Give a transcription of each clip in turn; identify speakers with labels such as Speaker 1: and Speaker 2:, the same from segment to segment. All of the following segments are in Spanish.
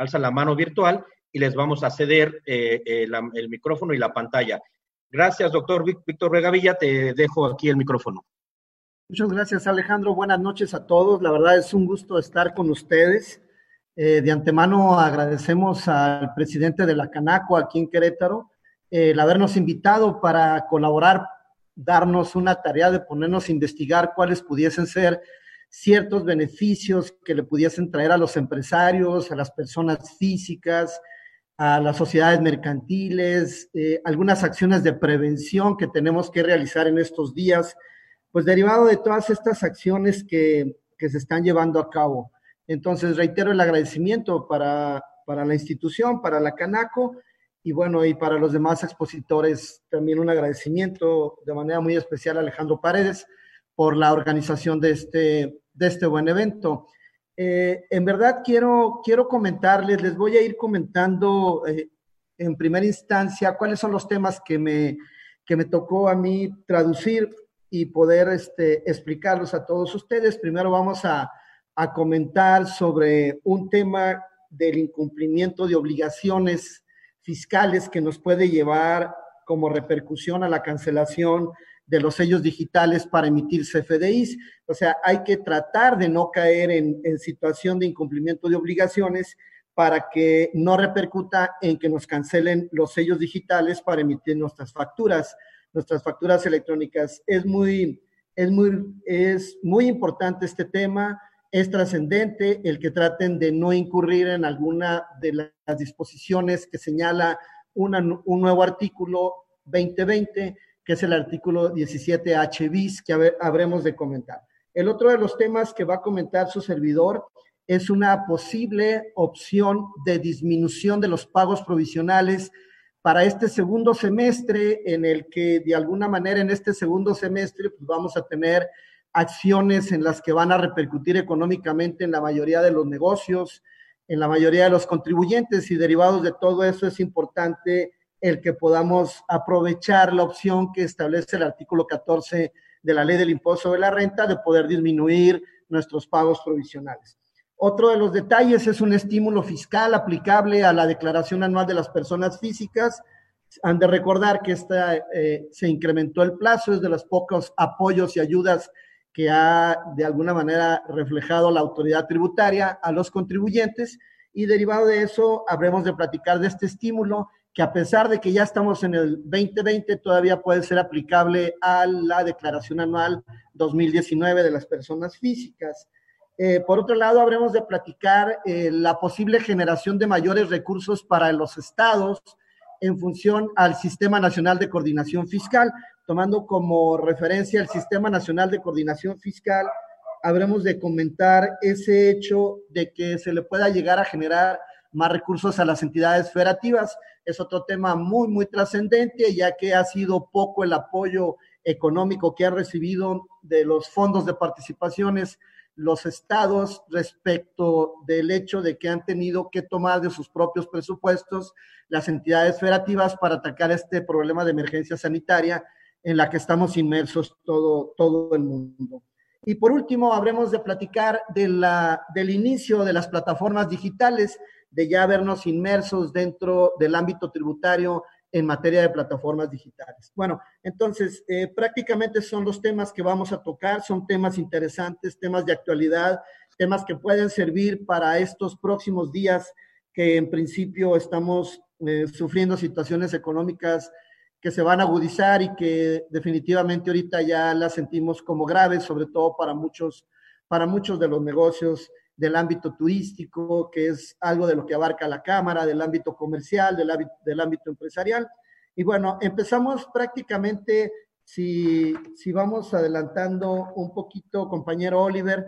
Speaker 1: alza la mano virtual y les vamos a ceder eh, eh, el micrófono y la pantalla. Gracias, doctor Víctor Regavilla. Te dejo aquí el micrófono.
Speaker 2: Muchas gracias, Alejandro. Buenas noches a todos. La verdad es un gusto estar con ustedes. Eh, de antemano agradecemos al presidente de la Canaco aquí en Querétaro el habernos invitado para colaborar, darnos una tarea de ponernos a investigar cuáles pudiesen ser ciertos beneficios que le pudiesen traer a los empresarios, a las personas físicas, a las sociedades mercantiles, eh, algunas acciones de prevención que tenemos que realizar en estos días pues derivado de todas estas acciones que, se están llevando a cabo. Entonces, reitero el agradecimiento para, para la institución, para la Canaco, y bueno, y para los demás expositores también un agradecimiento de manera muy especial a Alejandro Paredes por la organización de este, de este buen evento. Eh, en verdad quiero, quiero comentarles, les voy a ir comentando eh, en primera instancia cuáles son los temas que me, que me tocó a mí traducir y poder este, explicarlos a todos ustedes. Primero vamos a, a comentar sobre un tema del incumplimiento de obligaciones fiscales que nos puede llevar como repercusión a la cancelación de los sellos digitales para emitir CFDIs. O sea, hay que tratar de no caer en, situación de incumplimiento de obligaciones para que no repercuta en que nos cancelen los sellos digitales para emitir nuestras facturas nuestras facturas electrónicas. Es muy, es muy, es muy importante este tema, es trascendente el que traten de no incurrir en alguna de las disposiciones que señala un nuevo artículo 2020, que es el artículo 17H bis, que habremos de comentar. El otro de los temas que va a comentar su servidor es una posible opción de disminución de los pagos provisionales para este segundo semestre en el que de alguna manera en este segundo semestre pues vamos a tener acciones en las que van a repercutir económicamente en la mayoría de los negocios, en la mayoría de los contribuyentes y derivados de todo eso es importante el que podamos aprovechar la opción que establece el artículo 14 de la ley del impuesto sobre la renta de poder disminuir nuestros pagos provisionales. Otro de los detalles es un estímulo fiscal aplicable a la declaración anual de las personas físicas. Han de recordar que esta, eh, se incrementó el plazo, es de los pocos apoyos y ayudas que ha de alguna manera reflejado la autoridad tributaria a los contribuyentes y derivado de eso habremos de platicar de este estímulo a pesar de que ya estamos en el 2020 todavía puede ser aplicable a la declaración anual 2019 de las personas físicas. Eh, por otro lado, habremos de platicar eh, la posible generación de mayores recursos para los estados en función al Sistema Nacional de Coordinación Fiscal, tomando como referencia el Sistema Nacional de Coordinación Fiscal, habremos de comentar ese hecho de que se le pueda llegar a generar más recursos a las entidades federativas. Es otro tema muy, muy trascendente, ya que ha sido poco el apoyo económico que ha recibido de los fondos de participaciones los estados respecto del hecho de que han tenido que tomar de sus propios presupuestos las entidades federativas para atacar este problema de emergencia sanitaria en la que estamos inmersos todo, todo el mundo. Y por último, habremos de platicar de la, del inicio de las plataformas digitales, de ya vernos inmersos dentro del ámbito tributario en materia de plataformas digitales. Bueno, entonces, eh, prácticamente son los temas que vamos a tocar, son temas interesantes, temas de actualidad, temas que pueden servir para estos próximos días que en principio estamos eh, sufriendo situaciones económicas que se van a agudizar y que definitivamente ahorita ya las sentimos como graves, sobre todo para muchos, para muchos de los negocios del ámbito turístico, que es algo de lo que abarca la Cámara, del ámbito comercial, del ámbito, empresarial. Y bueno, empezamos prácticamente, si, si vamos adelantando un poquito, compañero Oliver,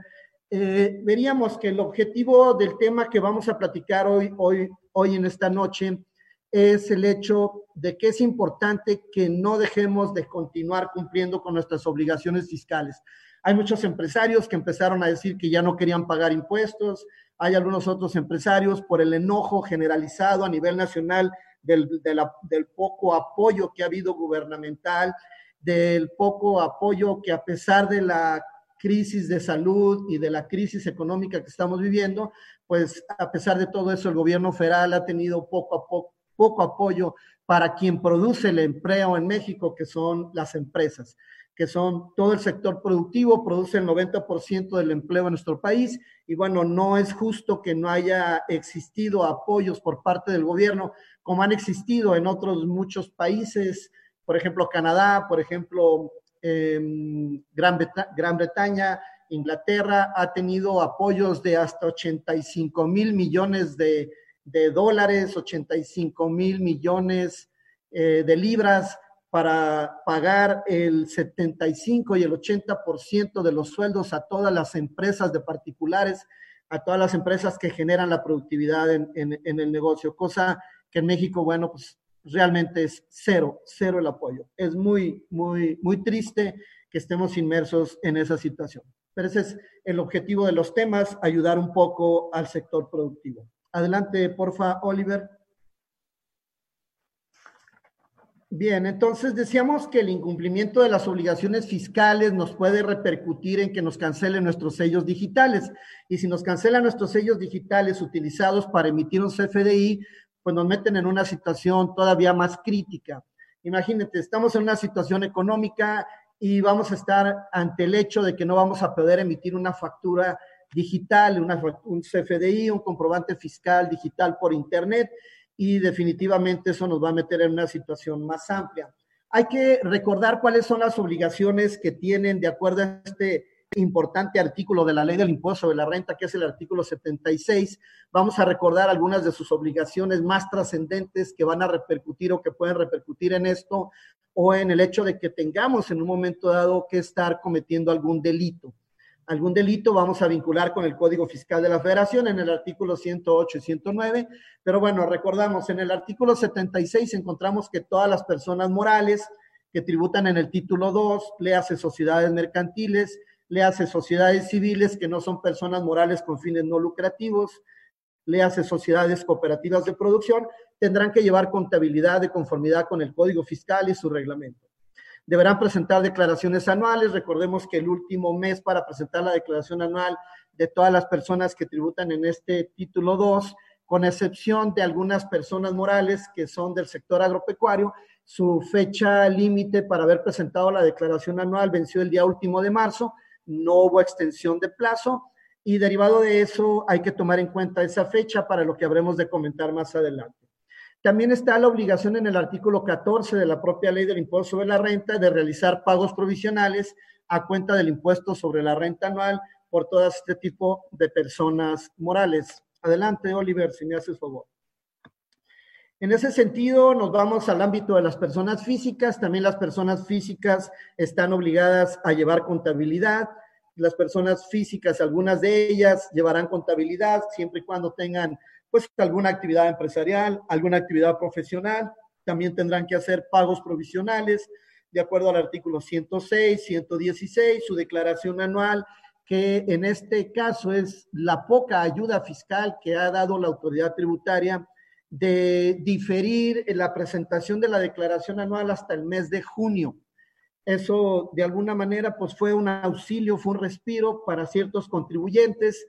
Speaker 2: eh, veríamos que el objetivo del tema que vamos a platicar hoy, hoy, hoy en esta noche es el hecho de que es importante que no dejemos de continuar cumpliendo con nuestras obligaciones fiscales. Hay muchos empresarios que empezaron a decir que ya no querían pagar impuestos. Hay algunos otros empresarios por el enojo generalizado a nivel nacional del, poco apoyo que ha habido gubernamental, del poco apoyo que a pesar de la crisis de salud y de la crisis económica que estamos viviendo, pues a pesar de todo eso, el gobierno federal ha tenido poco a poco apoyo para quien produce el empleo en México, que son las empresas, que son todo el sector productivo, produce el 90% del empleo en nuestro país. Y bueno, no es justo que no haya existido apoyos por parte del gobierno, como han existido en otros muchos países, por ejemplo, Canadá, por ejemplo, eh, Gran, Gran Bretaña, Inglaterra, ha tenido apoyos de hasta 85 mil millones de, de dólares, 85 mil millones eh, de libras para pagar el 75 y el 80% de los sueldos a todas las empresas de particulares, a todas las empresas que generan la productividad en, en, el negocio, cosa que en México, bueno, pues realmente es cero, cero el apoyo. Es muy, muy, muy triste que estemos inmersos en esa situación. Pero ese es el objetivo de los temas, ayudar un poco al sector productivo. Adelante, porfa, Oliver. Bien, entonces decíamos que el incumplimiento de las obligaciones fiscales nos puede repercutir en que nos cancelen nuestros sellos digitales. Y si nos cancelan nuestros sellos digitales utilizados para emitir un CFDI, pues nos meten en una situación todavía más crítica. Imagínate, estamos en una situación económica y vamos a estar ante el hecho de que no vamos a poder emitir una factura digital, un CFDI, un comprobante fiscal digital por Internet y definitivamente eso nos va a meter en una situación más amplia. Hay que recordar cuáles son las obligaciones que tienen de acuerdo a este importante artículo de la ley del impuesto sobre la renta, que es el artículo 76. Vamos a recordar algunas de sus obligaciones más trascendentes que van a repercutir o que pueden repercutir en esto o en el hecho de que tengamos en un momento dado que estar cometiendo algún delito algún delito, vamos a vincular con el Código Fiscal de la Federación en el artículo 108 y 109. Pero bueno, recordamos, en el artículo 76 encontramos que todas las personas morales que tributan en el título 2, le hace sociedades mercantiles, le hace sociedades civiles que no son personas morales con fines no lucrativos, le hace sociedades cooperativas de producción, tendrán que llevar contabilidad de conformidad con el Código Fiscal y su reglamento. Deberán presentar declaraciones anuales. Recordemos que el último mes para presentar la declaración anual de todas las personas que tributan en este título 2, con excepción de algunas personas morales que son del sector agropecuario, su fecha límite para haber presentado la declaración anual venció el día último de marzo, no hubo extensión de plazo y derivado de eso hay que tomar en cuenta esa fecha para lo que habremos de comentar más adelante. También está la obligación en el artículo 14 de la propia ley del impuesto sobre la renta de realizar pagos provisionales a cuenta del impuesto sobre la renta anual por todo este tipo de personas morales. Adelante, Oliver, si me haces favor. En ese sentido, nos vamos al ámbito de las personas físicas. También las personas físicas están obligadas a llevar contabilidad. Las personas físicas, algunas de ellas, llevarán contabilidad siempre y cuando tengan pues alguna actividad empresarial, alguna actividad profesional, también tendrán que hacer pagos provisionales de acuerdo al artículo 106, 116, su declaración anual, que en este caso es la poca ayuda fiscal que ha dado la autoridad tributaria de diferir la presentación de la declaración anual hasta el mes de junio. Eso de alguna manera pues fue un auxilio, fue un respiro para ciertos contribuyentes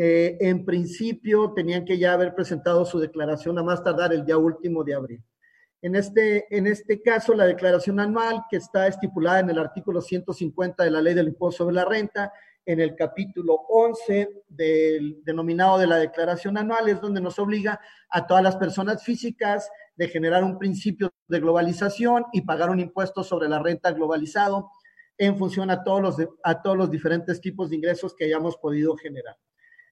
Speaker 2: que en principio tenían que ya haber presentado su declaración a más tardar el día último de abril. En este, en este caso, la declaración anual que está estipulada en el artículo 150 de la Ley del Impuesto sobre la Renta, en el capítulo 11 del denominado de la declaración anual, es donde nos obliga a todas las personas físicas de generar un principio de globalización y pagar un impuesto sobre la renta globalizado en función a todos los, a todos los diferentes tipos de ingresos que hayamos podido generar.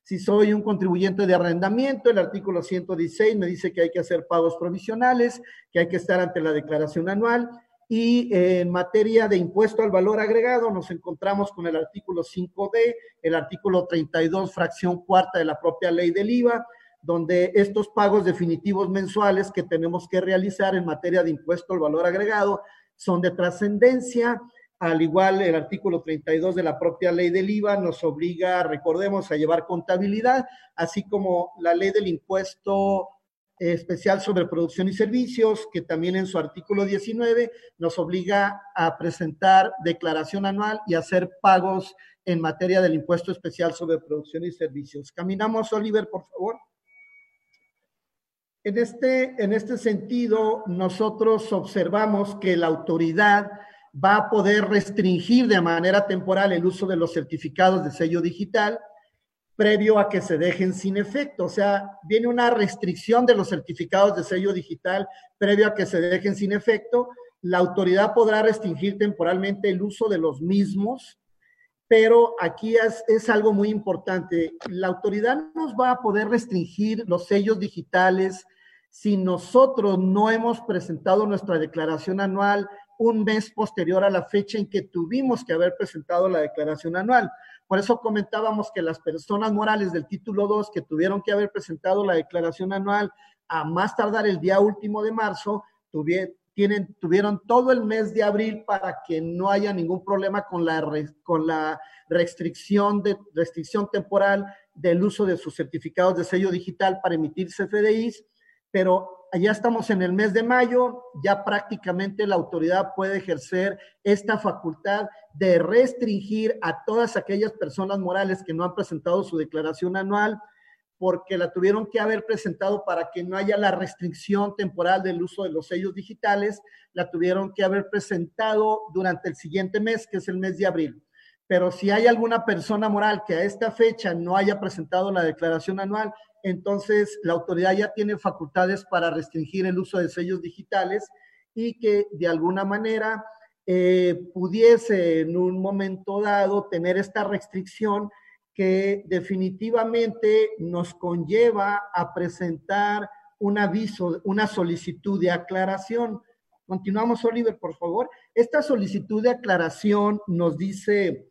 Speaker 2: Si soy un contribuyente de arrendamiento, el artículo 116 me dice que hay que hacer pagos provisionales, que hay que estar ante la declaración anual. Y en materia de impuesto al valor agregado, nos encontramos con el artículo 5D, el artículo 32, fracción cuarta de la propia ley del IVA, donde estos pagos definitivos mensuales que tenemos que realizar en materia de impuesto al valor agregado son de trascendencia al igual, el artículo 32 de la propia ley del IVA nos obliga, recordemos, a llevar contabilidad, así como la ley del impuesto especial sobre producción y servicios, que también en su artículo 19 nos obliga a presentar declaración anual y hacer pagos en materia del impuesto especial sobre producción y servicios. Caminamos, Oliver, por favor. En este, en este sentido, nosotros observamos que la autoridad va a poder restringir de manera temporal el uso de los certificados de sello digital previo a que se dejen sin efecto. O sea, viene una restricción de los certificados de sello digital previo a que se dejen sin efecto. La autoridad podrá restringir temporalmente el uso de los mismos, pero aquí es, es algo muy importante. La autoridad nos va a poder restringir los sellos digitales si nosotros no hemos presentado nuestra declaración anual un mes posterior a la fecha en que tuvimos que haber presentado la declaración anual. Por eso comentábamos que las personas morales del título 2 que tuvieron que haber presentado la declaración anual a más tardar el día último de marzo, tuvieron, todo el mes de abril para que no haya ningún problema con la, restricción, restricción temporal del uso de sus certificados de sello digital para emitir CFDIs, pero ya estamos en el mes de mayo, ya prácticamente la autoridad puede ejercer esta facultad de restringir a todas aquellas personas morales que no han presentado su declaración anual porque la tuvieron que haber presentado para que no haya la restricción temporal del uso de los sellos digitales, la tuvieron que haber presentado durante el siguiente mes, que es el mes de abril. Pero si hay alguna persona moral que a esta fecha no haya presentado la declaración anual, entonces la autoridad ya tiene facultades para restringir el uso de sellos digitales y que de alguna manera eh, pudiese en un momento dado tener esta restricción que definitivamente nos conlleva a presentar un aviso, una solicitud de aclaración. Continuamos, Oliver, por favor. Esta solicitud de aclaración nos dice,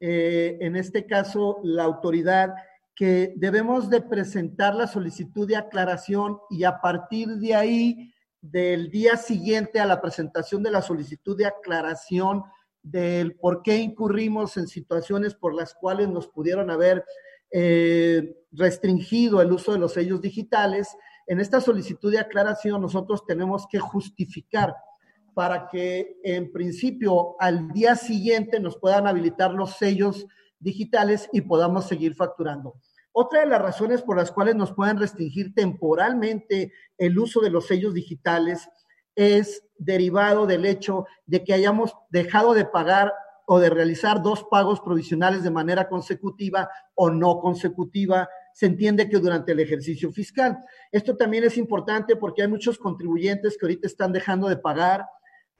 Speaker 2: eh, en este caso, la autoridad que debemos de presentar la solicitud de aclaración y a partir de ahí, del día siguiente a la presentación de la solicitud de aclaración del por qué incurrimos en situaciones por las cuales nos pudieron haber eh, restringido el uso de los sellos digitales, en esta solicitud de aclaración nosotros tenemos que justificar para que en principio al día siguiente nos puedan habilitar los sellos digitales y podamos seguir facturando. Otra de las razones por las cuales nos pueden restringir temporalmente el uso de los sellos digitales es derivado del hecho de que hayamos dejado de pagar o de realizar dos pagos provisionales de manera consecutiva o no consecutiva, se entiende que durante el ejercicio fiscal. Esto también es importante porque hay muchos contribuyentes que ahorita están dejando de pagar,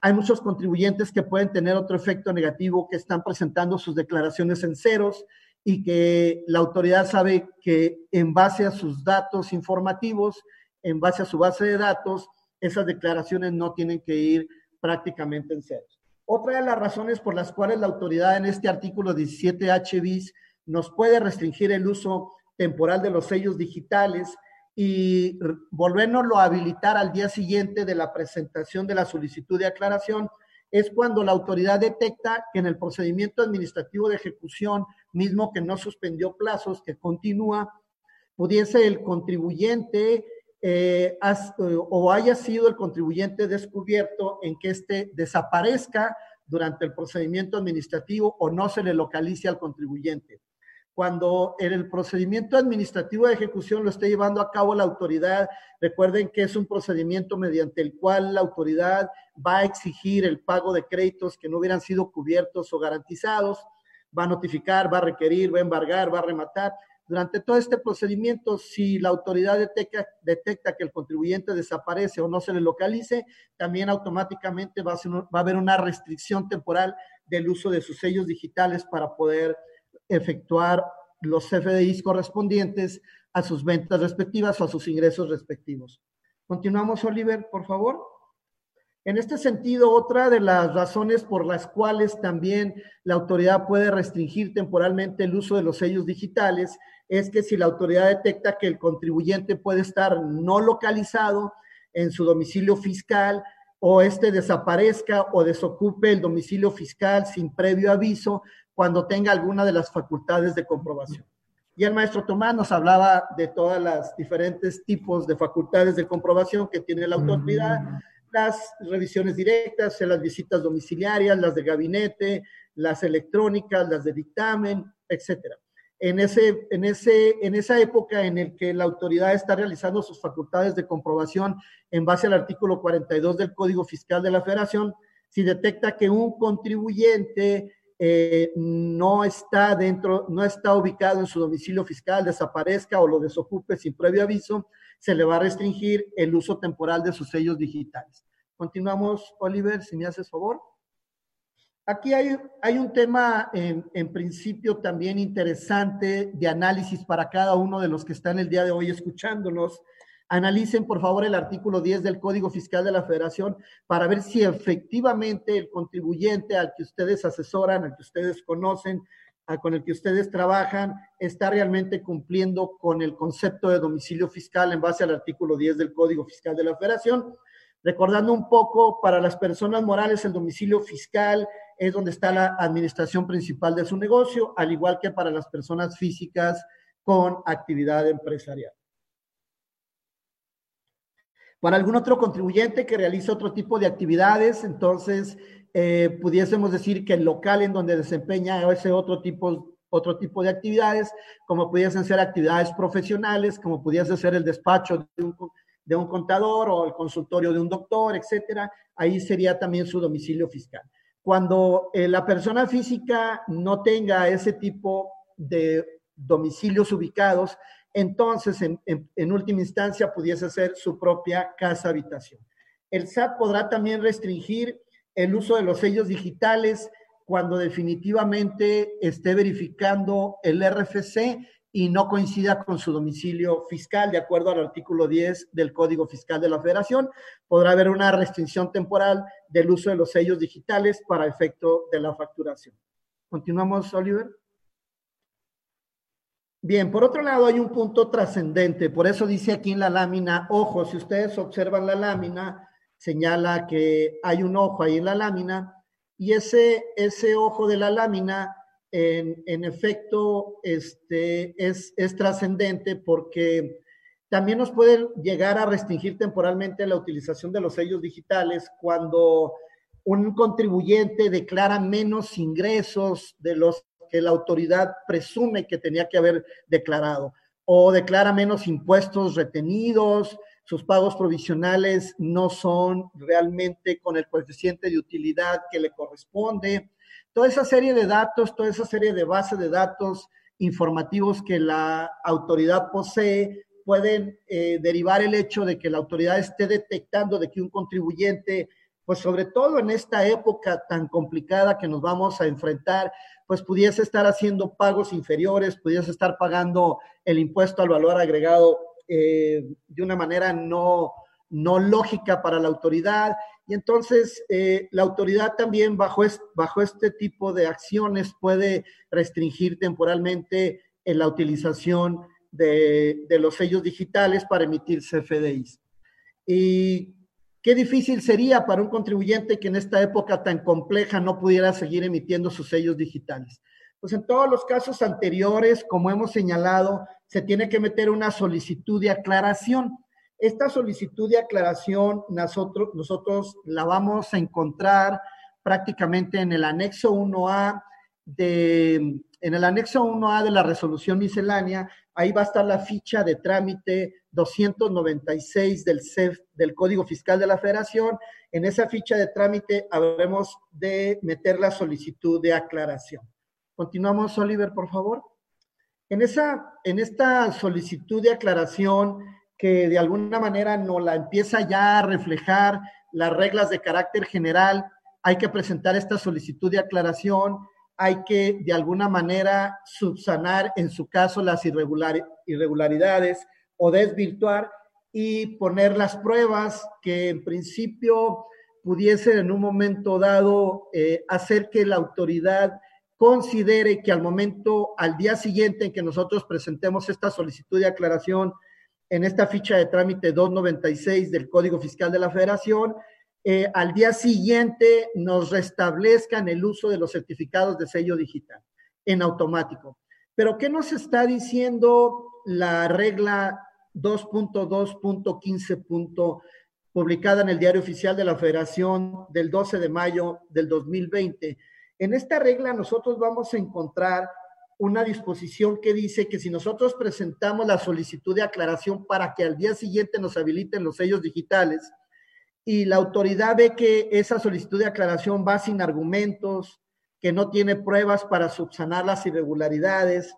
Speaker 2: hay muchos contribuyentes que pueden tener otro efecto negativo que están presentando sus declaraciones en ceros y que la autoridad sabe que en base a sus datos informativos, en base a su base de datos, esas declaraciones no tienen que ir prácticamente en ceros. Otra de las razones por las cuales la autoridad en este artículo 17H bis nos puede restringir el uso temporal de los sellos digitales y volvernoslo a habilitar al día siguiente de la presentación de la solicitud de aclaración es cuando la autoridad detecta que en el procedimiento administrativo de ejecución, mismo que no suspendió plazos, que continúa, pudiese el contribuyente eh, o haya sido el contribuyente descubierto en que éste desaparezca durante el procedimiento administrativo o no se le localice al contribuyente. Cuando en el procedimiento administrativo de ejecución lo esté llevando a cabo la autoridad, recuerden que es un procedimiento mediante el cual la autoridad va a exigir el pago de créditos que no hubieran sido cubiertos o garantizados, va a notificar, va a requerir, va a embargar, va a rematar. Durante todo este procedimiento, si la autoridad detecta, detecta que el contribuyente desaparece o no se le localice, también automáticamente va a, va a haber una restricción temporal del uso de sus sellos digitales para poder efectuar los CFDIs correspondientes a sus ventas respectivas o a sus ingresos respectivos. Continuamos, Oliver, por favor. En este sentido, otra de las razones por las cuales también la autoridad puede restringir temporalmente el uso de los sellos digitales es que si la autoridad detecta que el contribuyente puede estar no localizado en su domicilio fiscal o este desaparezca o desocupe el domicilio fiscal sin previo aviso, cuando tenga alguna de las facultades de comprobación. Y el maestro Tomás nos hablaba de todas las diferentes tipos de facultades de comprobación que tiene la autoridad, las revisiones directas, las visitas domiciliarias, las de gabinete, las electrónicas, las de dictamen, etcétera. En, ese, en, ese, en esa época en el que la autoridad está realizando sus facultades de comprobación en base al artículo 42 del Código Fiscal de la Federación, si detecta que un contribuyente eh, no está dentro, no está ubicado en su domicilio fiscal, desaparezca o lo desocupe sin previo aviso, se le va a restringir el uso temporal de sus sellos digitales. Continuamos, Oliver, si me haces favor. Aquí hay, hay un tema en, en, principio también interesante de análisis para cada uno de los que están el día de hoy escuchándonos Analicen, por favor, el artículo 10 del Código Fiscal de la Federación para ver si efectivamente el contribuyente al que ustedes asesoran, al que ustedes conocen, con el que ustedes trabajan, está realmente cumpliendo con el concepto de domicilio fiscal en base al artículo 10 del Código Fiscal de la Federación. Recordando un poco, para las personas morales el domicilio fiscal es donde está la administración principal de su negocio, al igual que para las personas físicas con actividad empresarial para algún otro contribuyente que realiza otro tipo de actividades, entonces eh, pudiésemos decir que el local en donde desempeña ese otro tipo, otro tipo de actividades, como pudiesen ser actividades profesionales, como pudiese ser el despacho de un, de un contador o el consultorio de un doctor, etcétera, ahí sería también su domicilio fiscal. Cuando eh, la persona física no tenga ese tipo de domicilios ubicados, entonces en, última instancia pudiese ser su propia casa habitación. El SAT podrá también restringir el uso de los sellos digitales cuando definitivamente esté verificando el RFC y no coincida con su domicilio fiscal, de acuerdo al artículo 10 del Código Fiscal de la Federación. Podrá haber una restricción temporal del uso de los sellos digitales para efecto de la facturación. Continuamos, Oliver. Bien, por otro lado hay un punto trascendente, por eso dice aquí en la lámina, ojo, si ustedes observan la lámina, señala que hay un ojo ahí en la lámina y ese, ese ojo de la lámina en, en efecto este, es, es trascendente porque también nos puede llegar a restringir temporalmente la utilización de los sellos digitales cuando un contribuyente declara menos ingresos de los la autoridad presume que tenía que haber declarado o declara menos impuestos retenidos, sus pagos provisionales no son realmente con el coeficiente de utilidad que le corresponde. Toda esa serie de datos, toda esa serie de bases de datos informativos que la autoridad posee pueden eh, derivar el hecho de que la autoridad esté detectando de que un contribuyente, pues sobre todo en esta época tan complicada que nos vamos a enfrentar, pues pudiese estar haciendo pagos inferiores, pudiese estar pagando el impuesto al valor agregado eh, de una manera no, no lógica para la autoridad. Y entonces eh, la autoridad también bajo, bajo este tipo de acciones puede restringir temporalmente en la utilización de, de los sellos digitales para emitir CFDIs. Y Qué difícil sería para un contribuyente que en esta época tan compleja no pudiera seguir emitiendo sus sellos digitales. Pues en todos los casos anteriores, como hemos señalado, se tiene que meter una solicitud de aclaración. Esta solicitud de aclaración nosotros, nosotros la vamos a encontrar prácticamente en el anexo 1A de, en el anexo 1A de la resolución miscelánea, ahí va a estar la ficha de trámite 296 del CEF, del Código Fiscal de la Federación. En esa ficha de trámite habremos de meter la solicitud de aclaración. Continuamos, Oliver, por favor. En, esa, en esta solicitud de aclaración que de alguna manera nos la empieza ya a reflejar las reglas de carácter general, hay que presentar esta solicitud de aclaración, hay que de alguna manera subsanar en su caso las irregularidades o desvirtuar y poner las pruebas que en principio pudiesen en un momento dado eh, hacer que la autoridad considere que al momento, al día siguiente en que nosotros presentemos esta solicitud de aclaración en esta ficha de trámite 296 del Código Fiscal de la Federación, eh, al día siguiente nos restablezcan el uso de los certificados de sello digital en automático. Pero ¿qué nos está diciendo la regla 2.2.15. publicada en el Diario Oficial de la Federación del 12 de mayo del 2020? En esta regla nosotros vamos a encontrar una disposición que dice que si nosotros presentamos la solicitud de aclaración para que al día siguiente nos habiliten los sellos digitales y la autoridad ve que esa solicitud de aclaración va sin argumentos, que no tiene pruebas para subsanar las irregularidades,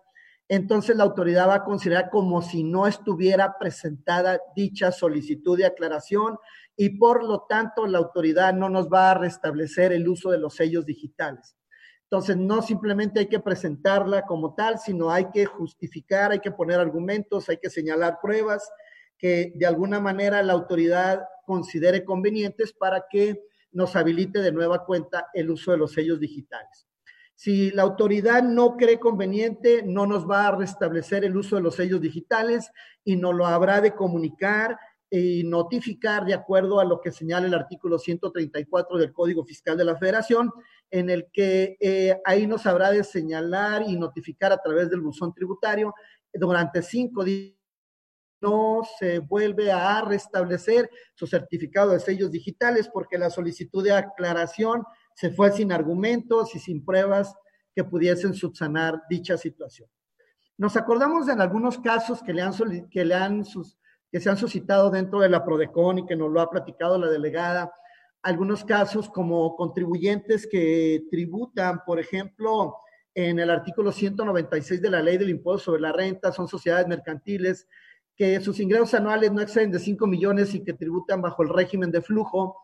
Speaker 2: entonces la autoridad va a considerar como si no estuviera presentada dicha solicitud de aclaración y por lo tanto la autoridad no nos va a restablecer el uso de los sellos digitales. Entonces, no simplemente hay que presentarla como tal, sino hay que justificar, hay que poner argumentos, hay que señalar pruebas que de alguna manera la autoridad considere convenientes para que nos habilite de nueva cuenta el uso de los sellos digitales. Si la autoridad no cree conveniente, no nos va a restablecer el uso de los sellos digitales y nos lo habrá de comunicar y notificar de acuerdo a lo que señala el artículo 134 del Código Fiscal de la Federación, en el que eh, ahí nos habrá de señalar y notificar a través del buzón tributario durante cinco días no se vuelve a restablecer su certificado de sellos digitales porque la solicitud de aclaración se fue sin argumentos y sin pruebas que pudiesen subsanar dicha situación. Nos acordamos de algunos casos que le han, que le han que se han suscitado dentro de la PRODECON y que nos lo ha platicado la delegada, algunos casos como contribuyentes que tributan, por ejemplo, en el artículo 196 de la ley del impuesto sobre la renta, son sociedades mercantiles que sus ingresos anuales no exceden de 5 millones y que tributan bajo el régimen de flujo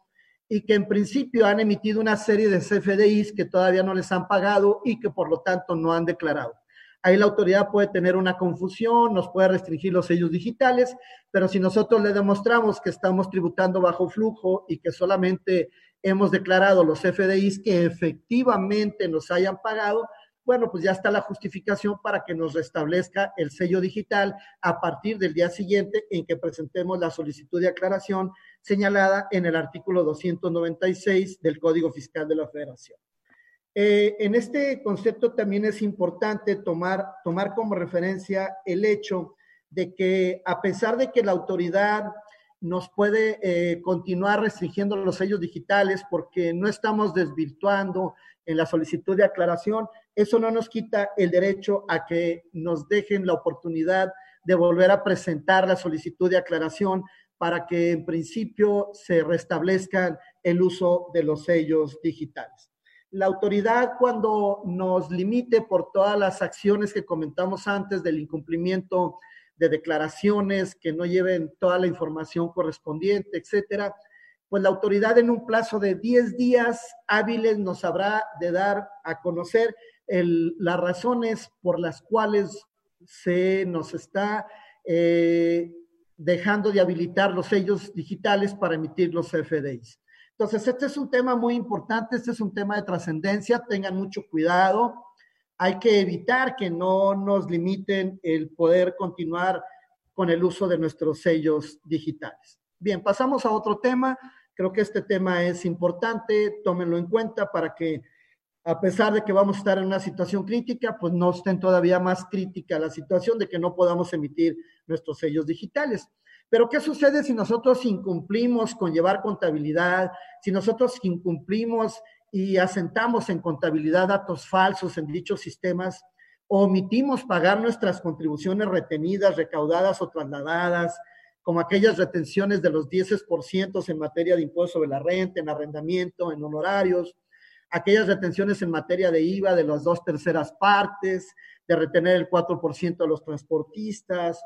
Speaker 2: y que en principio han emitido una serie de CFDIs que todavía no les han pagado y que por lo tanto no han declarado. Ahí la autoridad puede tener una confusión, nos puede restringir los sellos digitales, pero si nosotros le demostramos que estamos tributando bajo flujo y que solamente hemos declarado los FDIs que efectivamente nos hayan pagado, bueno, pues ya está la justificación para que nos restablezca el sello digital a partir del día siguiente en que presentemos la solicitud de aclaración señalada en el artículo 296 del Código Fiscal de la Federación. Eh, en este concepto también es importante tomar, tomar como referencia el hecho de que a pesar de que la autoridad nos puede eh, continuar restringiendo los sellos digitales porque no estamos desvirtuando en la solicitud de aclaración, eso no nos quita el derecho a que nos dejen la oportunidad de volver a presentar la solicitud de aclaración para que en principio se restablezcan el uso de los sellos digitales. La autoridad cuando nos limite por todas las acciones que comentamos antes del incumplimiento de declaraciones que no lleven toda la información correspondiente, etcétera, pues la autoridad en un plazo de 10 días hábiles nos habrá de dar a conocer las razones por las cuales se nos está eh, dejando de habilitar los sellos digitales para emitir los FDIs. Entonces, este es un tema muy importante, este es un tema de trascendencia, tengan mucho cuidado. Hay que evitar que no nos limiten el poder continuar con el uso de nuestros sellos digitales. Bien, pasamos a otro tema. Creo que este tema es importante, tómenlo en cuenta para que, a pesar de que vamos a estar en una situación crítica, pues no estén todavía más crítica la situación de que no podamos emitir nuestros sellos digitales. Pero ¿qué sucede si nosotros incumplimos con llevar contabilidad, si nosotros incumplimos y asentamos en contabilidad datos falsos en dichos sistemas, omitimos pagar nuestras contribuciones retenidas, recaudadas o trasladadas, como aquellas retenciones de los 10% en materia de impuesto sobre la renta, en arrendamiento, en honorarios, aquellas retenciones en materia de IVA de las dos terceras partes, de retener el 4% de los transportistas,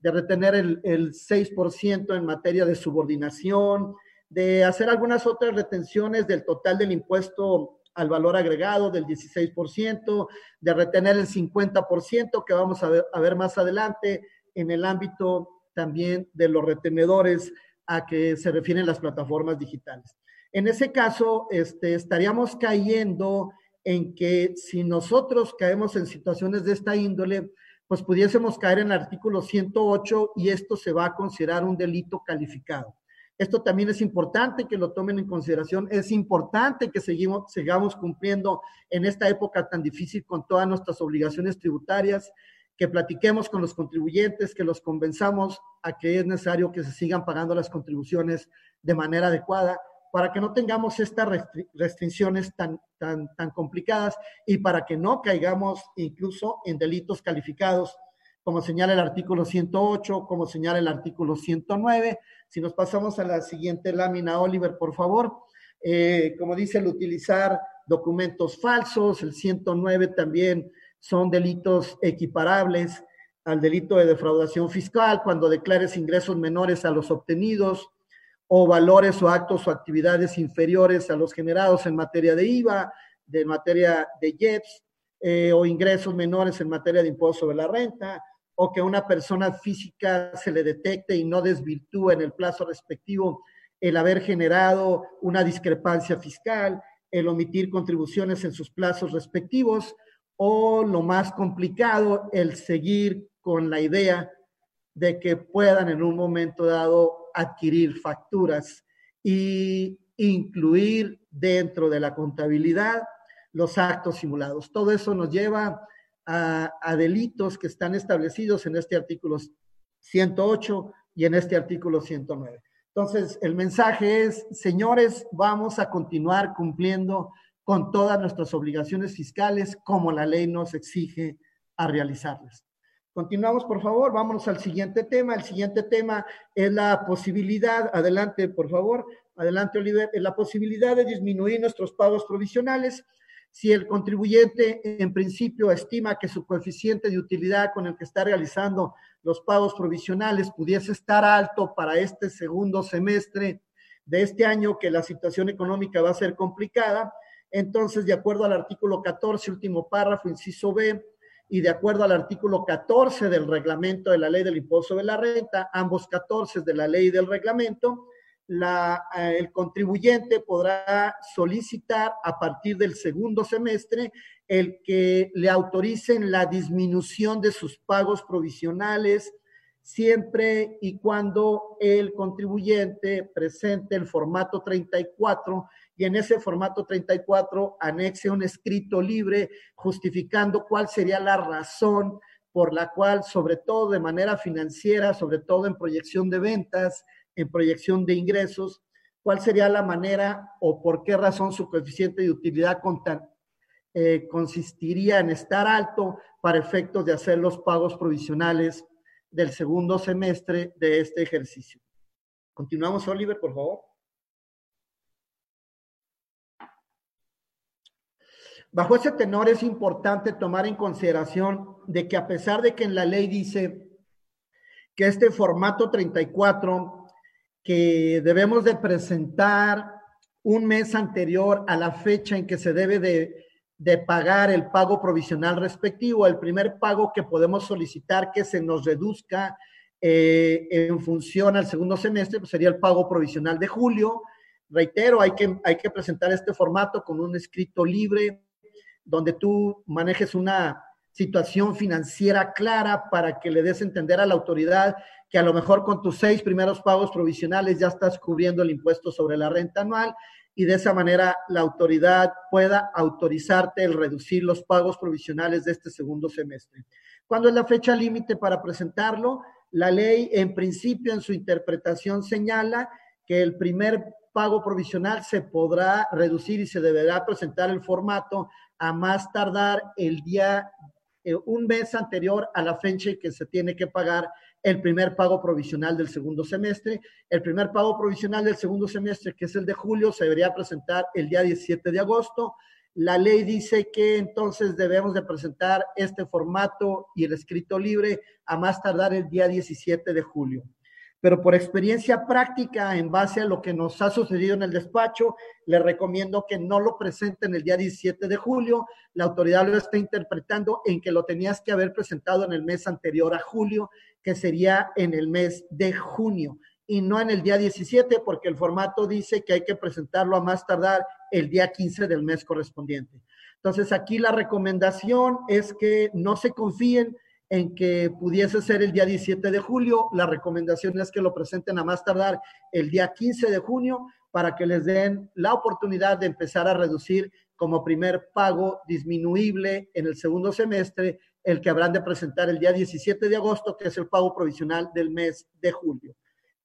Speaker 2: de retener el, el 6% en materia de subordinación, de hacer algunas otras retenciones del total del impuesto al valor agregado del 16%, de retener el 50% que vamos a ver, a ver, más adelante en el ámbito también de los retenedores a que se refieren las plataformas digitales. En ese caso, este, estaríamos cayendo en que si nosotros caemos en situaciones de esta índole, pues pudiésemos caer en el artículo 108 y esto se va a considerar un delito calificado. Esto también es importante que lo tomen en consideración. Es importante que seguimos, sigamos cumpliendo en esta época tan difícil con todas nuestras obligaciones tributarias, que platiquemos con los contribuyentes, que los convenzamos a que es necesario que se sigan pagando las contribuciones de manera adecuada para que no tengamos estas restricciones tan, tan, tan complicadas y para que no caigamos incluso en delitos calificados, como señala el artículo 108, como señala el artículo 109. Si nos pasamos a la siguiente lámina, Oliver, por favor. Eh, como dice, el utilizar documentos falsos, el 109 también son delitos equiparables al delito de defraudación fiscal cuando declares ingresos menores a los obtenidos o valores o actos o actividades inferiores a los generados en materia de IVA, de materia de IEPS, eh, o ingresos menores en materia de impuesto sobre la renta, o que una persona física se le detecte y no desvirtúe en el plazo respectivo el haber generado una discrepancia fiscal, el omitir contribuciones en sus plazos respectivos, o lo más complicado, el seguir con la idea de que puedan en un momento dado adquirir facturas y incluir dentro de la contabilidad los actos simulados. Todo eso nos lleva a, delitos que están establecidos en este artículo 108 y en este artículo 109. Entonces, el mensaje es, señores, vamos a continuar cumpliendo con todas nuestras obligaciones fiscales como la ley nos exige a realizarlas. Continuamos, por favor, vámonos al siguiente tema. El siguiente tema es la posibilidad, adelante, por favor, adelante, Oliver, la posibilidad de disminuir nuestros pagos provisionales. Si el contribuyente en principio estima que su coeficiente de utilidad con el que está realizando los pagos provisionales pudiese estar alto para este segundo semestre de este año, que la situación económica va a ser complicada, entonces, de acuerdo al artículo 14, último párrafo, inciso B, y de acuerdo al artículo 14 del reglamento de la ley del impuesto de la renta, ambos 14 de la ley del reglamento, la, eh, el contribuyente podrá solicitar a partir del segundo semestre el que le autoricen la disminución de sus pagos provisionales siempre y cuando el contribuyente presente el formato 34 y en ese formato 34 anexe un escrito libre justificando cuál sería la razón por la cual, sobre todo de manera financiera, sobre todo en proyección de ventas, en proyección de ingresos, cuál sería la manera o por qué razón su coeficiente de utilidad eh, consistiría en estar alto para efectos de hacer los pagos provisionales del segundo semestre de este ejercicio. Continuamos, Oliver, por favor. Bajo ese tenor es importante tomar en consideración de que a pesar de que en la ley dice que este formato 34 que debemos de presentar un mes anterior a la fecha en que se debe de, pagar el pago provisional respectivo, el primer pago que podemos solicitar que se nos reduzca eh, en función al segundo semestre pues sería el pago provisional de julio. Reitero, hay que, hay que presentar este formato con un escrito libre donde tú manejes una situación financiera clara para que le des a entender a la autoridad que a lo mejor con tus seis primeros pagos provisionales ya estás cubriendo el impuesto sobre la renta anual y de esa manera la autoridad pueda autorizarte el reducir los pagos provisionales de este segundo semestre. ¿Cuándo es la fecha límite para presentarlo? La ley en principio en su interpretación señala que el primer pago provisional se podrá reducir y se deberá presentar el formato a más tardar el día, eh, un mes anterior a la fecha en que se tiene que pagar el primer pago provisional del segundo semestre. El primer pago provisional del segundo semestre, que es el de julio, se debería presentar el día 17 de agosto. La ley dice que entonces debemos de presentar este formato y el escrito libre a más tardar el día 17 de julio pero por experiencia práctica, en base a lo que nos ha sucedido en el despacho, le recomiendo que no lo presenten el día 17 de julio. La autoridad lo está interpretando en que lo tenías que haber presentado en el mes anterior a julio, que sería en el mes de junio, y no en el día 17, porque el formato dice que hay que presentarlo a más tardar el día 15 del mes correspondiente. Entonces, aquí la recomendación es que no se confíen en que pudiese ser el día 17 de julio. La recomendación es que lo presenten a más tardar el día 15 de junio para que les den la oportunidad de empezar a reducir como primer pago disminuible en el segundo semestre el que habrán de presentar el día 17 de agosto, que es el pago provisional del mes de julio.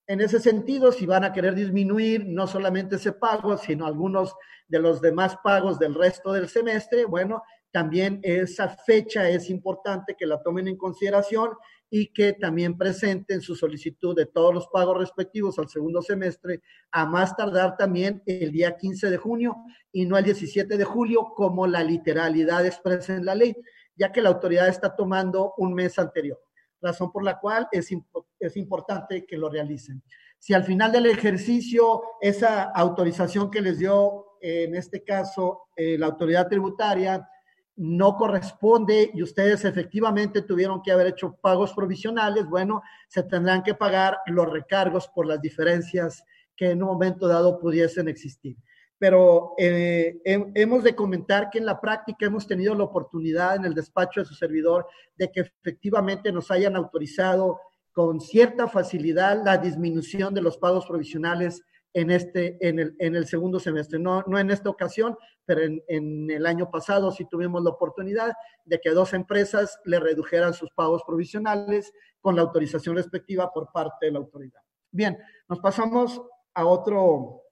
Speaker 2: En ese sentido, si van a querer disminuir no solamente ese pago, sino algunos de los demás pagos del resto del semestre, bueno, también esa fecha es importante que la tomen en consideración y que también presenten su solicitud de todos los pagos respectivos al segundo semestre a más tardar también el día 15 de junio y no el 17 de julio como la literalidad expresa en la ley, ya que la autoridad está tomando un mes anterior, razón por la cual es, es importante que lo realicen. Si al final del ejercicio esa autorización que les dio, en este caso, eh, la autoridad tributaria, no corresponde y ustedes efectivamente tuvieron que haber hecho pagos provisionales, bueno, se tendrán que pagar los recargos por las diferencias que en un momento dado pudiesen existir. Pero eh, hemos de comentar que en la práctica hemos tenido la oportunidad en el despacho de su servidor de que efectivamente nos hayan autorizado con cierta facilidad la disminución de los pagos provisionales en, este, en, el, en el segundo semestre. No, no en esta ocasión, pero en, el año pasado sí tuvimos la oportunidad de que dos empresas le redujeran sus pagos provisionales con la autorización respectiva por parte de la autoridad. Bien, nos pasamos a otro,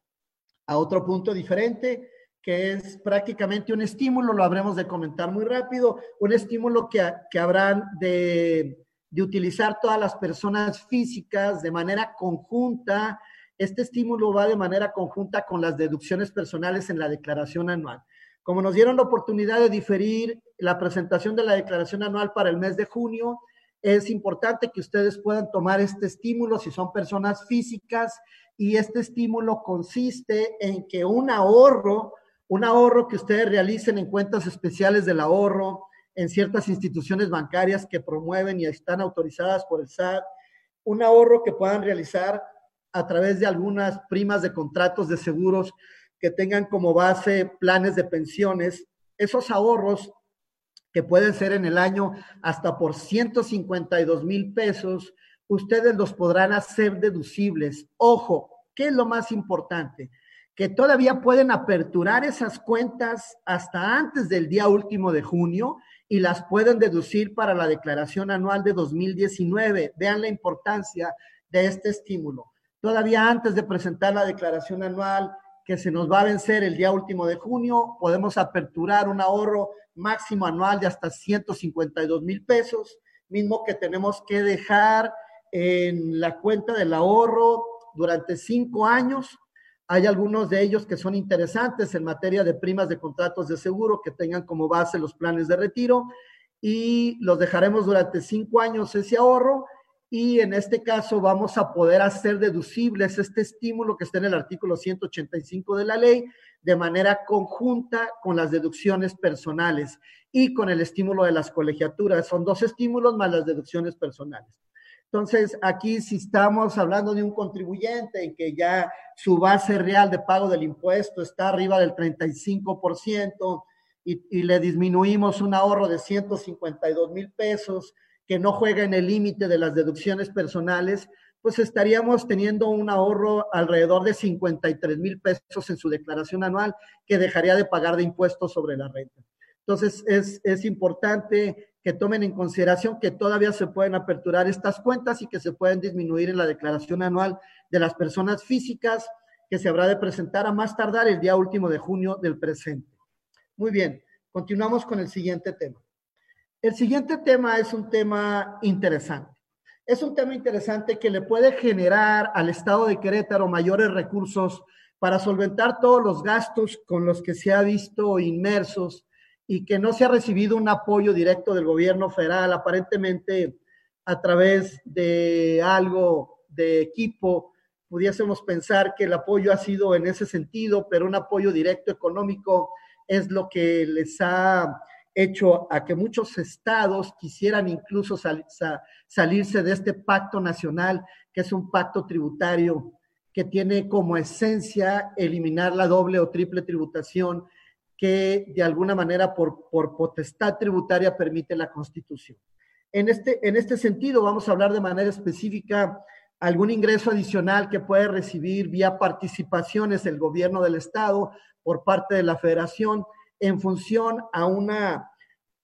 Speaker 2: a otro punto diferente que es prácticamente un estímulo, lo habremos de comentar muy rápido, un estímulo que, que habrán de, de utilizar todas las personas físicas de manera conjunta este estímulo va de manera conjunta con las deducciones personales en la declaración anual. Como nos dieron la oportunidad de diferir la presentación de la declaración anual para el mes de junio, es importante que ustedes puedan tomar este estímulo si son personas físicas y este estímulo consiste en que un ahorro, un ahorro que ustedes realicen en cuentas especiales del ahorro, en ciertas instituciones bancarias que promueven y están autorizadas por el SAT, un ahorro que puedan realizar a través de algunas primas de contratos de seguros que tengan como base planes de pensiones, esos ahorros que pueden ser en el año hasta por 152 mil pesos, ustedes los podrán hacer deducibles. Ojo, ¿qué es lo más importante? Que todavía pueden aperturar esas cuentas hasta antes del día último de junio y las pueden deducir para la declaración anual de 2019. Vean la importancia de este estímulo todavía antes de presentar la declaración anual que se nos va a vencer el día último de junio, podemos aperturar un ahorro máximo anual de hasta 152 mil pesos, mismo que tenemos que dejar en la cuenta del ahorro durante cinco años. Hay algunos de ellos que son interesantes en materia de primas de contratos de seguro que tengan como base los planes de retiro y los dejaremos durante cinco años ese ahorro y en este caso vamos a poder hacer deducibles este estímulo que está en el artículo 185 de la ley de manera conjunta con las deducciones personales y con el estímulo de las colegiaturas. Son dos estímulos más las deducciones personales. Entonces, aquí si estamos hablando de un contribuyente en que ya su base real de pago del impuesto está arriba del 35% y, le disminuimos un ahorro de 152 mil pesos, que no juega en el límite de las deducciones personales, pues estaríamos teniendo un ahorro alrededor de 53 mil pesos en su declaración anual que dejaría de pagar de impuestos sobre la renta. Entonces, es, es importante que tomen en consideración que todavía se pueden aperturar estas cuentas y que se pueden disminuir en la declaración anual de las personas físicas que se habrá de presentar a más tardar el día último de junio del presente. Muy bien, continuamos con el siguiente tema. El siguiente tema es un tema interesante. Es un tema interesante que le puede generar al Estado de Querétaro mayores recursos para solventar todos los gastos con los que se ha visto inmersos y que no se ha recibido un apoyo directo del gobierno federal, aparentemente a través de algo de equipo. Pudiésemos pensar que el apoyo ha sido en ese sentido, pero un apoyo directo económico es lo que les ha hecho a que muchos estados quisieran incluso salirse de este pacto nacional, que es un pacto tributario que tiene como esencia eliminar la doble o triple tributación que de alguna manera por, por potestad tributaria permite la Constitución. En este, en este sentido, vamos a hablar de manera específica algún ingreso adicional que puede recibir vía participaciones el gobierno del Estado por parte de la Federación en función a una,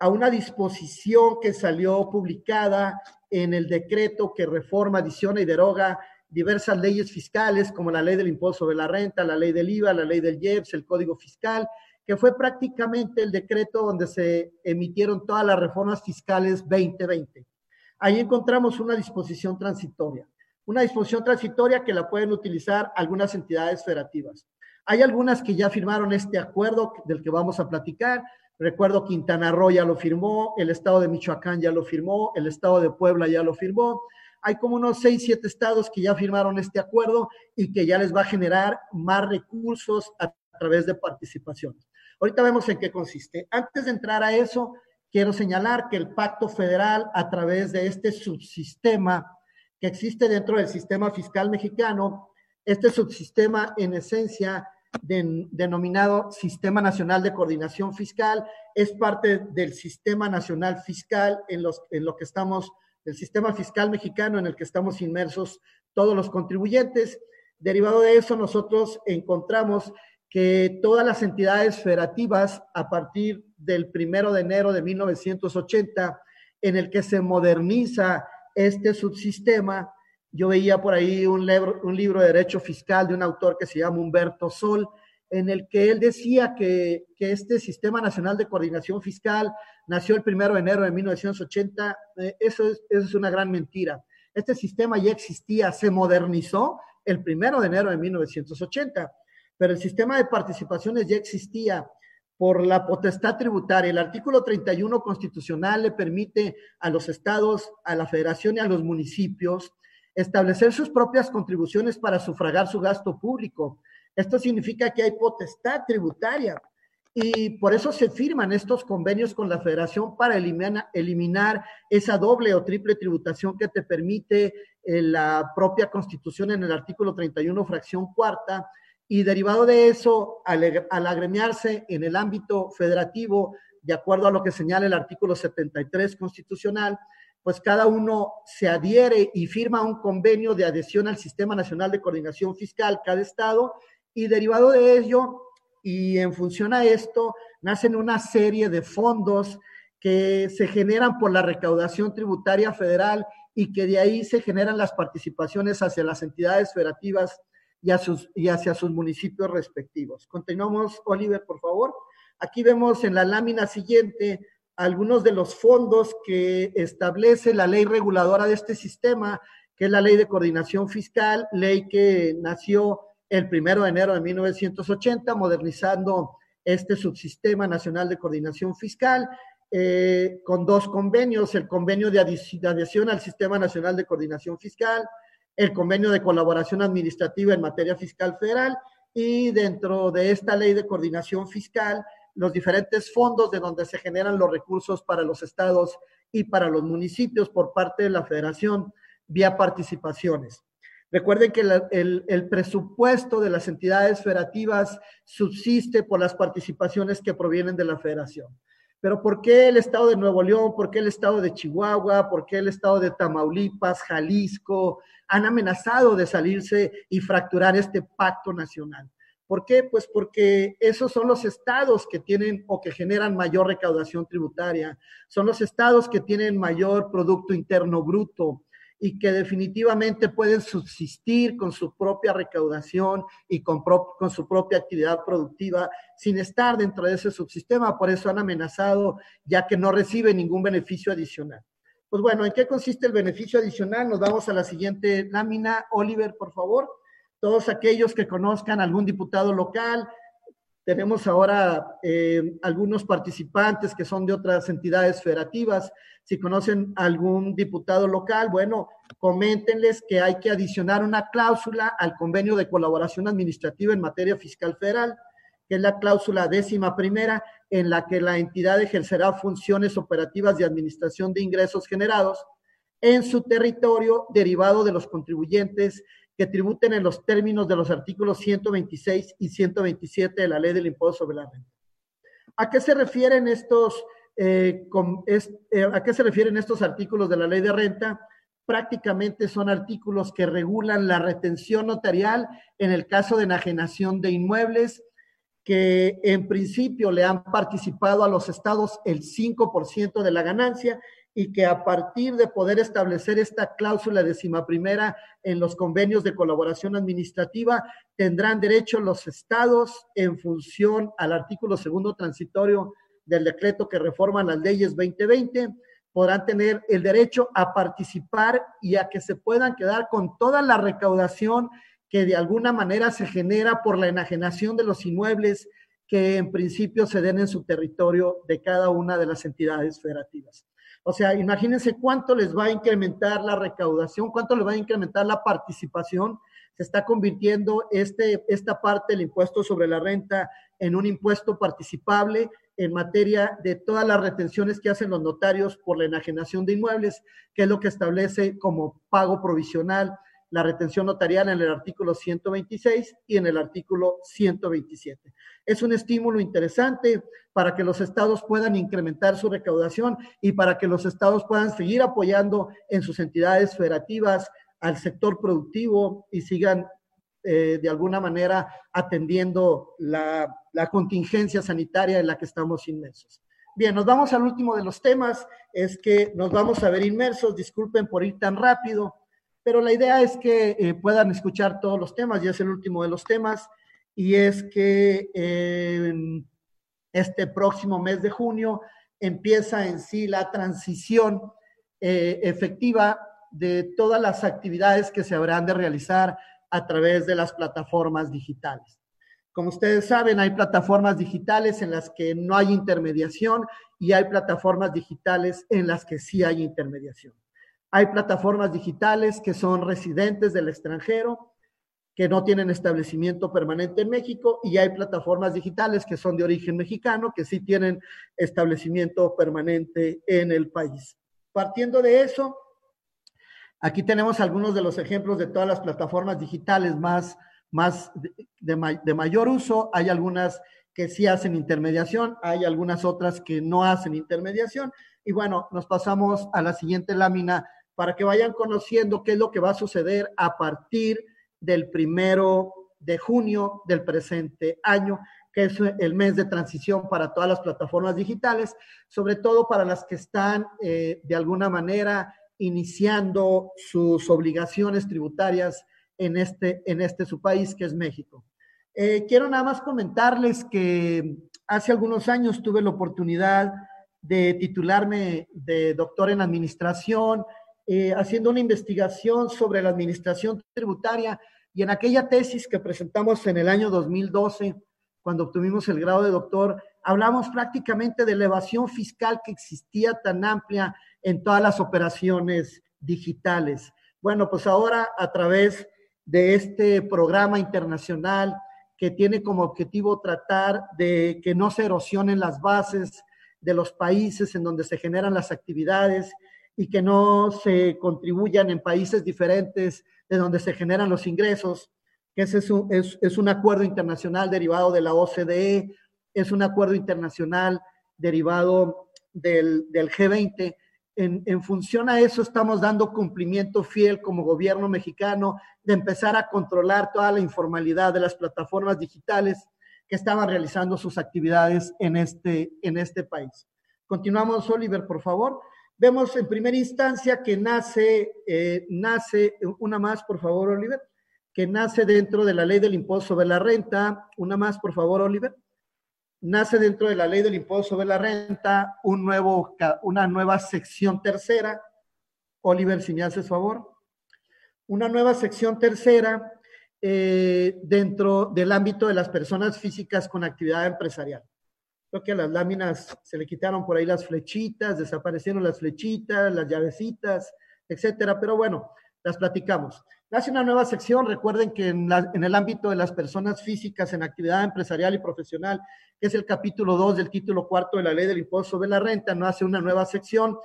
Speaker 2: a una disposición que salió publicada en el decreto que reforma, adiciona y deroga diversas leyes fiscales como la ley del impuesto sobre la renta, la ley del IVA, la ley del IEPS, el Código Fiscal, que fue prácticamente el decreto donde se emitieron todas las reformas fiscales 2020. Ahí encontramos una disposición transitoria, una disposición transitoria que la pueden utilizar algunas entidades federativas. Hay algunas que ya firmaron este acuerdo del que vamos a platicar. Recuerdo Quintana Roo ya lo firmó, el estado de Michoacán ya lo firmó, el estado de Puebla ya lo firmó. Hay como unos seis, siete estados que ya firmaron este acuerdo y que ya les va a generar más recursos a través de participaciones. Ahorita vemos en qué consiste. Antes de entrar a eso, quiero señalar que el pacto federal, a través de este subsistema que existe dentro del sistema fiscal mexicano, este subsistema en esencia denominado Sistema Nacional de Coordinación Fiscal, es parte del Sistema Nacional Fiscal en, los, en lo que estamos, el sistema fiscal mexicano en el que estamos inmersos todos los contribuyentes. Derivado de eso, nosotros encontramos que todas las entidades federativas, a partir del primero de enero de 1980, en el que se moderniza este subsistema, yo veía por ahí un libro, un libro de derecho fiscal de un autor que se llama Humberto Sol, en el que él decía que, que este Sistema Nacional de Coordinación Fiscal nació el primero de enero de 1980. Eh, eso, es, eso es una gran mentira. Este sistema ya existía, se modernizó el primero de enero de 1980, pero el sistema de participaciones ya existía por la potestad tributaria. El artículo 31 constitucional le permite a los estados, a la federación y a los municipios establecer sus propias contribuciones para sufragar su gasto público. Esto significa que hay potestad tributaria y por eso se firman estos convenios con la federación para eliminar, esa doble o triple tributación que te permite eh, la propia constitución en el artículo 31, fracción cuarta, y derivado de eso, al, al agremiarse en el ámbito federativo, de acuerdo a lo que señala el artículo 73 constitucional, pues cada uno se adhiere y firma un convenio de adhesión al Sistema Nacional de Coordinación Fiscal, cada estado, y derivado de ello, y en función a esto, nacen una serie de fondos que se generan por la recaudación tributaria federal y que de ahí se generan las participaciones hacia las entidades federativas y, y hacia sus municipios respectivos. Continuamos, Oliver, por favor. Aquí vemos en la lámina siguiente algunos de los fondos que establece la ley reguladora de este sistema, que es la ley de coordinación fiscal, ley que nació el primero de enero de 1980, modernizando este subsistema nacional de coordinación fiscal, eh, con dos convenios, el convenio de adhesión al Sistema Nacional de Coordinación Fiscal, el convenio de colaboración administrativa en materia fiscal federal y dentro de esta ley de coordinación fiscal, los diferentes fondos de donde se generan los recursos para los estados y para los municipios por parte de la federación vía participaciones. Recuerden que el, presupuesto de las entidades federativas subsiste por las participaciones que provienen de la federación. Pero ¿por qué el estado de Nuevo León? ¿Por qué el estado de Chihuahua? ¿Por qué el estado de Tamaulipas, Jalisco han amenazado de salirse y fracturar este pacto nacional? ¿Por qué? Pues porque esos son los estados que tienen o que generan mayor recaudación tributaria, son los estados que tienen mayor Producto Interno Bruto y que definitivamente pueden subsistir con su propia recaudación y con, su propia actividad productiva sin estar dentro de ese subsistema. Por eso han amenazado ya que no reciben ningún beneficio adicional. Pues bueno, ¿en qué consiste el beneficio adicional? Nos vamos a la siguiente lámina. Oliver, por favor todos aquellos que conozcan algún diputado local. Tenemos ahora eh, algunos participantes que son de otras entidades federativas. Si conocen algún diputado local, bueno, coméntenles que hay que adicionar una cláusula al convenio de colaboración administrativa en materia fiscal federal, que es la cláusula décima primera, en la que la entidad ejercerá funciones operativas de administración de ingresos generados en su territorio derivado de los contribuyentes que tributen en los términos de los artículos 126 y 127 de la ley del impuesto sobre la renta. ¿A qué se refieren estos Eh, eh, ¿A qué se refieren estos artículos de la ley de renta? Prácticamente son artículos que regulan la retención notarial en el caso de enajenación de inmuebles, que en principio le han participado a los estados el 5% de la ganancia y que a partir de poder establecer esta cláusula décima primera en los convenios de colaboración administrativa, tendrán derecho los estados en función al artículo segundo transitorio del decreto que reforma las leyes 2020, podrán tener el derecho a participar y a que se puedan quedar con toda la recaudación que de alguna manera se genera por la enajenación de los inmuebles que en principio se den en su territorio de cada una de las entidades federativas. O sea, imagínense cuánto les va a incrementar la recaudación, cuánto les va a incrementar la participación. Se está convirtiendo este, esta parte del impuesto sobre la renta en un impuesto participable en materia de todas las retenciones que hacen los notarios por la enajenación de inmuebles, que es lo que establece como pago provisional la retención notarial en el artículo 126 y en el artículo 127. Es un estímulo interesante para que los estados puedan incrementar su recaudación y para que los estados puedan seguir apoyando en sus entidades federativas al sector productivo y sigan eh, de alguna manera atendiendo la, la contingencia sanitaria en la que estamos inmersos. Bien, nos vamos al último de los temas, es que nos vamos a ver inmersos, disculpen por ir tan rápido, pero la idea es que eh, puedan escuchar todos los temas, ya es el último de los temas, y es que este próximo mes de junio empieza en sí la transición eh, efectiva de todas las actividades que se habrán de realizar a través de las plataformas digitales. Como ustedes saben, hay plataformas digitales en las que no hay intermediación y hay plataformas digitales en las que sí hay intermediación. Hay plataformas digitales que son residentes del extranjero, que no tienen establecimiento permanente en México, y hay plataformas digitales que son de origen mexicano, que sí tienen establecimiento permanente en el país. Partiendo de eso, aquí tenemos algunos de los ejemplos de todas las plataformas digitales más, más de, de mayor uso. Hay algunas que sí hacen intermediación, hay algunas otras que no hacen intermediación. Y bueno, nos pasamos a la siguiente lámina para que vayan conociendo qué es lo que va a suceder a partir del primero de junio del presente año, que es el mes de transición para todas las plataformas digitales, sobre todo para las que están eh, de alguna manera iniciando sus obligaciones tributarias en este, en este su país, que es México. Eh, quiero nada más comentarles que hace algunos años tuve la oportunidad de titularme de doctor en administración eh, haciendo una investigación sobre la administración tributaria y en aquella tesis que presentamos en el año 2012, cuando obtuvimos el grado de doctor, hablamos prácticamente de la evasión fiscal que existía tan amplia en todas las operaciones digitales. Bueno, pues ahora a través de este programa internacional que tiene como objetivo tratar de que no se erosionen las bases de los países en donde se generan las actividades y que no se contribuyan en países diferentes de donde se generan los ingresos, que ese es un, es, un acuerdo internacional derivado de la OCDE, es un acuerdo internacional derivado del, del G20. En, en, función a eso estamos dando cumplimiento fiel como gobierno mexicano de empezar a controlar toda la informalidad de las plataformas digitales que estaban realizando sus actividades en este, en este país. Continuamos, Oliver, por favor. Vemos en primera instancia que nace, eh, nace, una más, por favor, Oliver, que nace dentro de la ley del impuesto sobre la renta, una más, por favor, Oliver. Nace dentro de la ley del impuesto sobre la renta un nuevo, una nueva sección tercera. Oliver, si me haces favor. Una nueva sección tercera eh, dentro del ámbito de las personas físicas con actividad empresarial. Creo que a las láminas se le quitaron por ahí las flechitas, desaparecieron las flechitas, las llavecitas, etcétera, pero bueno, las platicamos. Nace una nueva sección, recuerden que en, el ámbito de las personas físicas en actividad empresarial y profesional, que es el capítulo 2 del título cuarto de la ley del impuesto sobre la renta, nace una nueva sección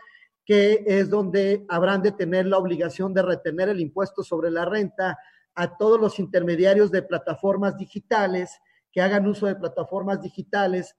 Speaker 2: que es donde habrán de tener la obligación de retener el impuesto sobre la renta a todos los intermediarios de plataformas digitales que hagan uso de plataformas digitales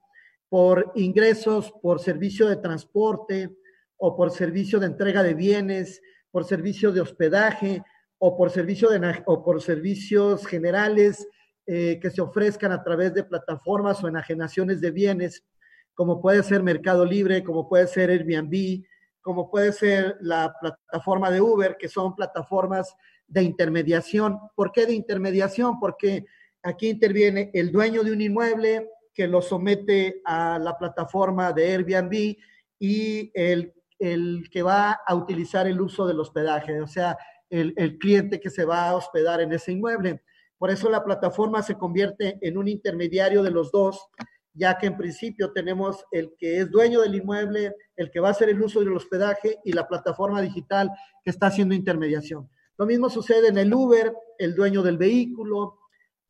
Speaker 2: por ingresos por servicio de transporte o por servicio de entrega de bienes, por servicio de hospedaje o por, servicio o por servicios generales eh, que se ofrezcan a través de plataformas o enajenaciones de bienes, como puede ser Mercado Libre, como puede ser Airbnb, como puede ser la plataforma de Uber, que son plataformas de intermediación. ¿Por qué de intermediación? Porque aquí interviene el dueño de un inmueble que lo somete a la plataforma de Airbnb y el, el que va a utilizar el uso del hospedaje, o sea, el, el cliente que se va a hospedar en ese inmueble. Por eso la plataforma se convierte en un intermediario de los dos ya que en principio tenemos el que es dueño del inmueble, el que va a hacer el uso del hospedaje y la plataforma digital que está haciendo intermediación. Lo mismo sucede en el Uber, el dueño del vehículo,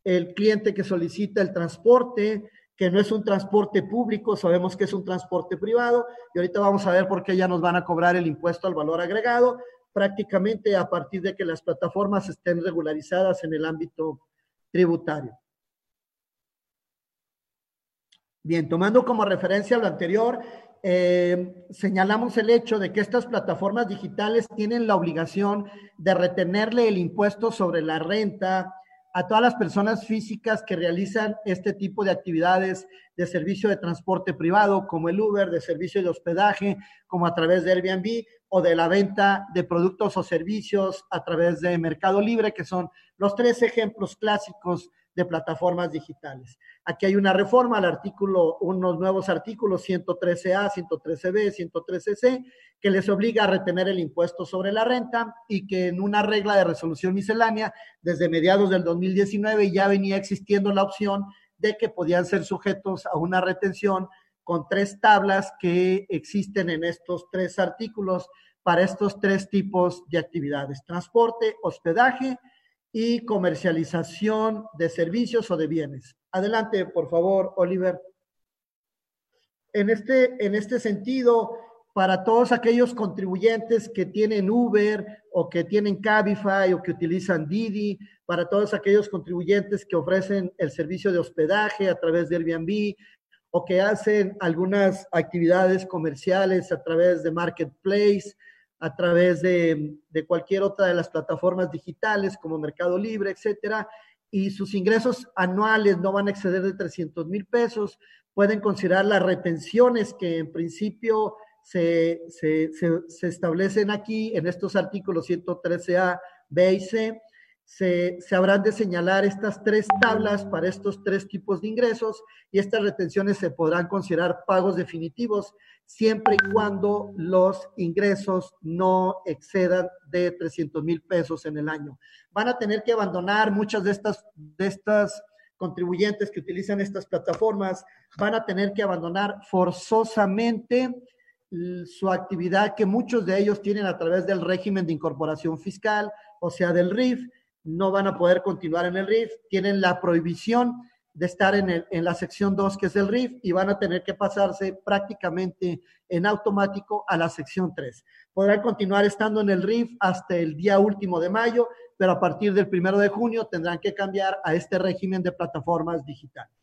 Speaker 2: el cliente que solicita el transporte, que no es un transporte público, sabemos que es un transporte privado, y ahorita vamos a ver por qué ya nos van a cobrar el impuesto al valor agregado, prácticamente a partir de que las plataformas estén regularizadas en el ámbito tributario. Bien, tomando como referencia lo anterior, eh, señalamos el hecho de que estas plataformas digitales tienen la obligación de retenerle el impuesto sobre la renta a todas las personas físicas que realizan este tipo de actividades de servicio de transporte privado, como el Uber, de servicio de hospedaje, como a través de Airbnb o de la venta de productos o servicios a través de Mercado Libre, que son los tres ejemplos clásicos de plataformas digitales. Aquí hay una reforma al artículo, unos nuevos artículos 113A, 113B, 113C, que les obliga a retener el impuesto sobre la renta y que en una regla de resolución miscelánea, desde mediados del 2019 ya venía existiendo la opción de que podían ser sujetos a una retención con tres tablas que existen en estos tres artículos para estos tres tipos de actividades, transporte, hospedaje y comercialización de servicios o de bienes. Adelante, por favor, Oliver. En este, en este sentido, para todos aquellos contribuyentes que tienen Uber o que tienen Cabify o que utilizan Didi, para todos aquellos contribuyentes que ofrecen el servicio de hospedaje a través de Airbnb o que hacen algunas actividades comerciales a través de Marketplace, a través de, cualquier otra de las plataformas digitales como Mercado Libre, etcétera, y sus ingresos anuales no van a exceder de 300 mil pesos, pueden considerar las retenciones que en principio se, se, se establecen aquí en estos artículos 113A, B y C, se, habrán de señalar estas tres tablas para estos tres tipos de ingresos y estas retenciones se podrán considerar pagos definitivos siempre y cuando los ingresos no excedan de 300 mil pesos en el año. Van a tener que abandonar muchas de estas, de estas contribuyentes que utilizan estas plataformas, van a tener que abandonar forzosamente su actividad que muchos de ellos tienen a través del régimen de incorporación fiscal, o sea, del RIF, no van a poder continuar en el RIF, tienen la prohibición de estar en, el, en la sección 2, que es el RIF, y van a tener que pasarse prácticamente en automático a la sección 3. Podrán continuar estando en el RIF hasta el día último de mayo, pero a partir del primero de junio tendrán que cambiar a este régimen de plataformas digitales.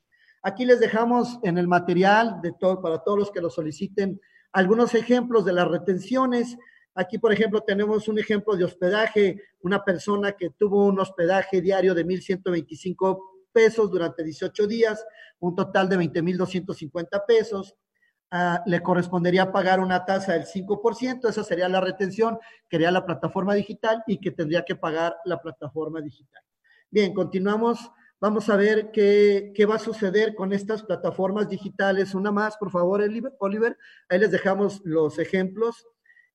Speaker 2: Aquí les dejamos en el material de todo, para todos los que lo soliciten algunos ejemplos de las retenciones. Aquí, por ejemplo, tenemos un ejemplo de hospedaje, una persona que tuvo un hospedaje diario de 1.125 pesos durante 18 días, un total de 20.250 pesos. Uh, le correspondería pagar una tasa del 5%, esa sería la retención que haría la plataforma digital y que tendría que pagar la plataforma digital. Bien, continuamos. Vamos a ver qué, qué va a suceder con estas plataformas digitales. Una más, por favor, Oliver. Ahí les dejamos los ejemplos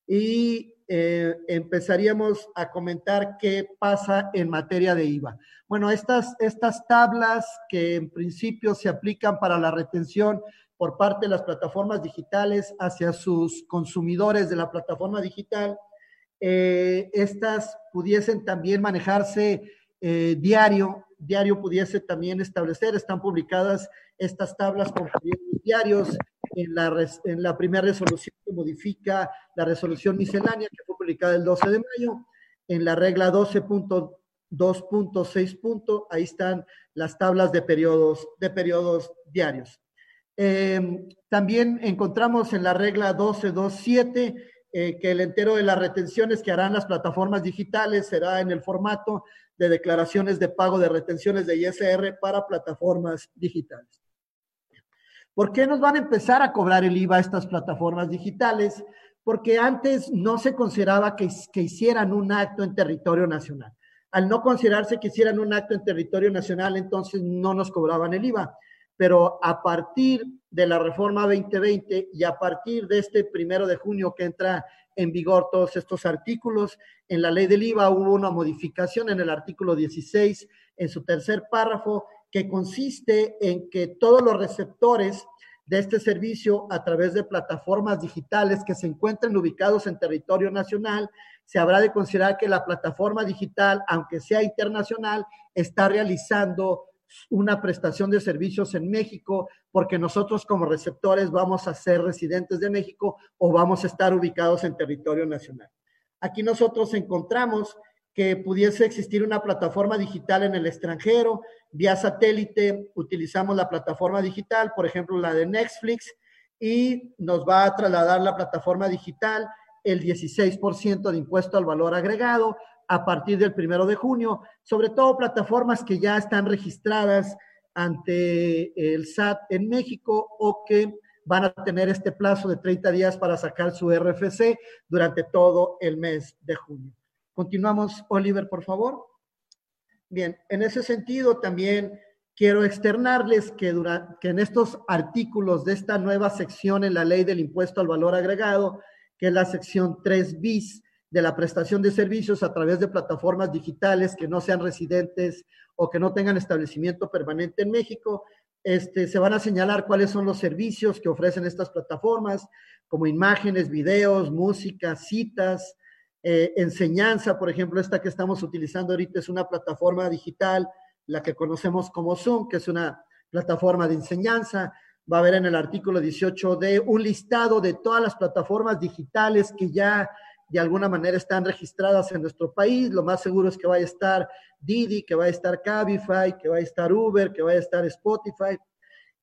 Speaker 2: y eh, empezaríamos a comentar qué pasa en materia de IVA. Bueno, estas, estas tablas que en principio se aplican para la retención por parte de las plataformas digitales hacia sus consumidores de la plataforma digital, eh, estas pudiesen también manejarse eh, diario, diario pudiese también establecer, están publicadas estas tablas con diarios en la, en la primera resolución que modifica la resolución miscelánea que fue publicada el 12 de mayo, en la regla 12.2.6. Ahí están las tablas de periodos, de periodos diarios. Eh, también encontramos en la regla 1227 eh, que el entero de las retenciones que harán las plataformas digitales será en el formato de declaraciones de pago de retenciones de ISR para plataformas digitales. ¿Por qué nos van a empezar a cobrar el IVA estas plataformas digitales? Porque antes no se consideraba que, que hicieran un acto en territorio nacional. Al no considerarse que hicieran un acto en territorio nacional, entonces no nos cobraban el IVA. Pero a partir de la reforma 2020 y a partir de este primero de junio que entra en vigor todos estos artículos, en la ley del IVA hubo una modificación en el artículo 16, en su tercer párrafo, que consiste en que todos los receptores de este servicio a través de plataformas digitales que se encuentren ubicados en territorio nacional, se habrá de considerar que la plataforma digital, aunque sea internacional, está realizando una prestación de servicios en México, porque nosotros como receptores vamos a ser residentes de México o vamos a estar ubicados en territorio nacional. Aquí nosotros encontramos que pudiese existir una plataforma digital en el extranjero, vía satélite, utilizamos la plataforma digital, por ejemplo, la de Netflix, y nos va a trasladar la plataforma digital el 16% de impuesto al valor agregado a partir del primero de junio, sobre todo plataformas que ya están registradas ante el SAT en México o que van a tener este plazo de 30 días para sacar su RFC durante todo el mes de junio. Continuamos, Oliver, por favor. Bien, en ese sentido también quiero externarles que, que en estos artículos de esta nueva sección en la ley del impuesto al valor agregado, que es la sección 3 bis de la prestación de servicios a través de plataformas digitales que no sean residentes o que no tengan establecimiento permanente en México, este, se van a señalar cuáles son los servicios que ofrecen estas plataformas, como imágenes, videos, música, citas, eh, enseñanza, por ejemplo, esta que estamos utilizando ahorita es una plataforma digital, la que conocemos como Zoom, que es una plataforma de enseñanza. Va a haber en el artículo 18 de un listado de todas las plataformas digitales que ya de alguna manera están registradas en nuestro país. Lo más seguro es que vaya a estar Didi, que va a estar Cabify, que va a estar Uber, que vaya a estar Spotify.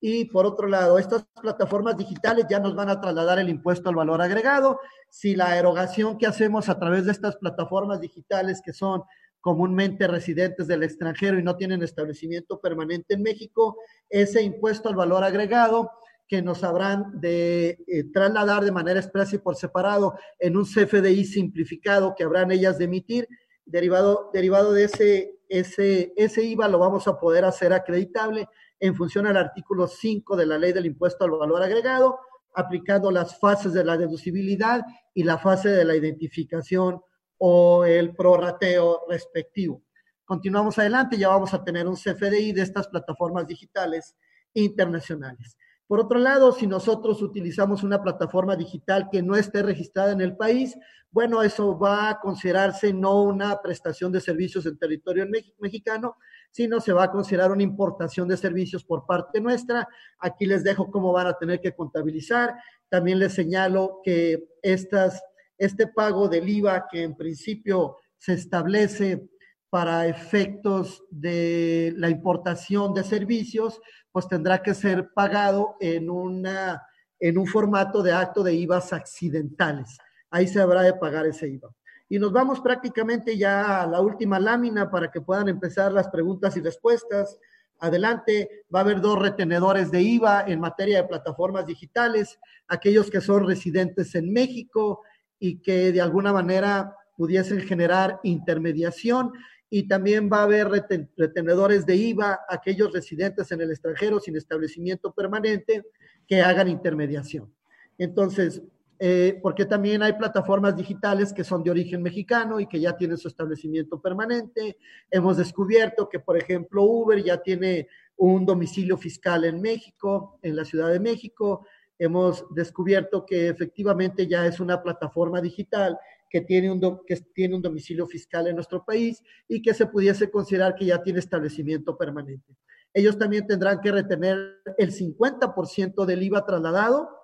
Speaker 2: Y por otro lado, estas plataformas digitales ya nos van a trasladar el impuesto al valor agregado. Si la erogación que hacemos a través de estas plataformas digitales que son comúnmente residentes del extranjero y no tienen establecimiento permanente en México, ese impuesto al valor agregado que nos habrán de eh, trasladar de manera expresa y por separado en un CFDI simplificado que habrán ellas de emitir, derivado, derivado de ese, ese, ese IVA lo vamos a poder hacer acreditable en función al artículo 5 de la ley del impuesto al valor agregado, aplicando las fases de la deducibilidad y la fase de la identificación o el prorrateo respectivo. Continuamos adelante, ya vamos a tener un CFDI de estas plataformas digitales internacionales. Por otro lado, si nosotros utilizamos una plataforma digital que no esté registrada en el país, bueno, eso va a considerarse no una prestación de servicios en territorio mexicano, sino se va a considerar una importación de servicios por parte nuestra. Aquí les dejo cómo van a tener que contabilizar. También les señalo que estas, este pago del IVA que en principio se establece para efectos de la importación de servicios, pues tendrá que ser pagado en, una, en un formato de acto de IVAs accidentales. Ahí se habrá de pagar ese IVA. Y nos vamos prácticamente ya a la última lámina para que puedan empezar las preguntas y respuestas. Adelante, va a haber dos retenedores de IVA en materia de plataformas digitales, aquellos que son residentes en México y que de alguna manera pudiesen generar intermediación. Y también va a haber retenedores de IVA, aquellos residentes en el extranjero sin establecimiento permanente que hagan intermediación. Entonces, eh, porque también hay plataformas digitales que son de origen mexicano y que ya tienen su establecimiento permanente. Hemos descubierto que, por ejemplo, Uber ya tiene un domicilio fiscal en México, en la Ciudad de México. Hemos descubierto que efectivamente ya es una plataforma digital que tiene un, que tiene un domicilio fiscal en nuestro país y que se pudiese considerar que ya tiene establecimiento permanente. Ellos también tendrán que retener el 50% del IVA trasladado